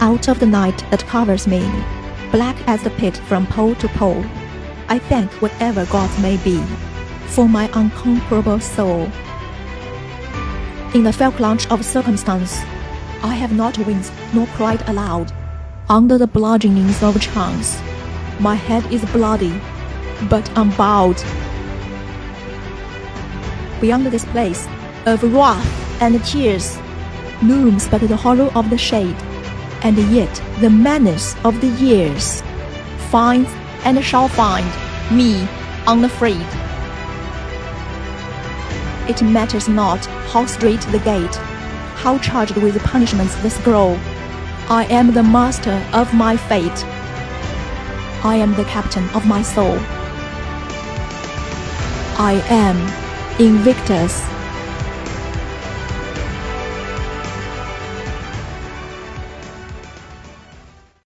out of the night that covers me, black as the pit from pole to pole. I thank whatever gods may be for my unconquerable soul. In the fell clutch of circumstance, I have not winced nor cried aloud. Under the bludgeonings of chance, my head is bloody, but unbowed. Beyond this place of wrath and tears, looms but the hollow of the shade, and yet the menace of the years finds and shall find me unafraid. It matters not how strait the gate, how charged with punishments the scroll. I am the master of my fate. I am the captain of my soul. I am Invictus.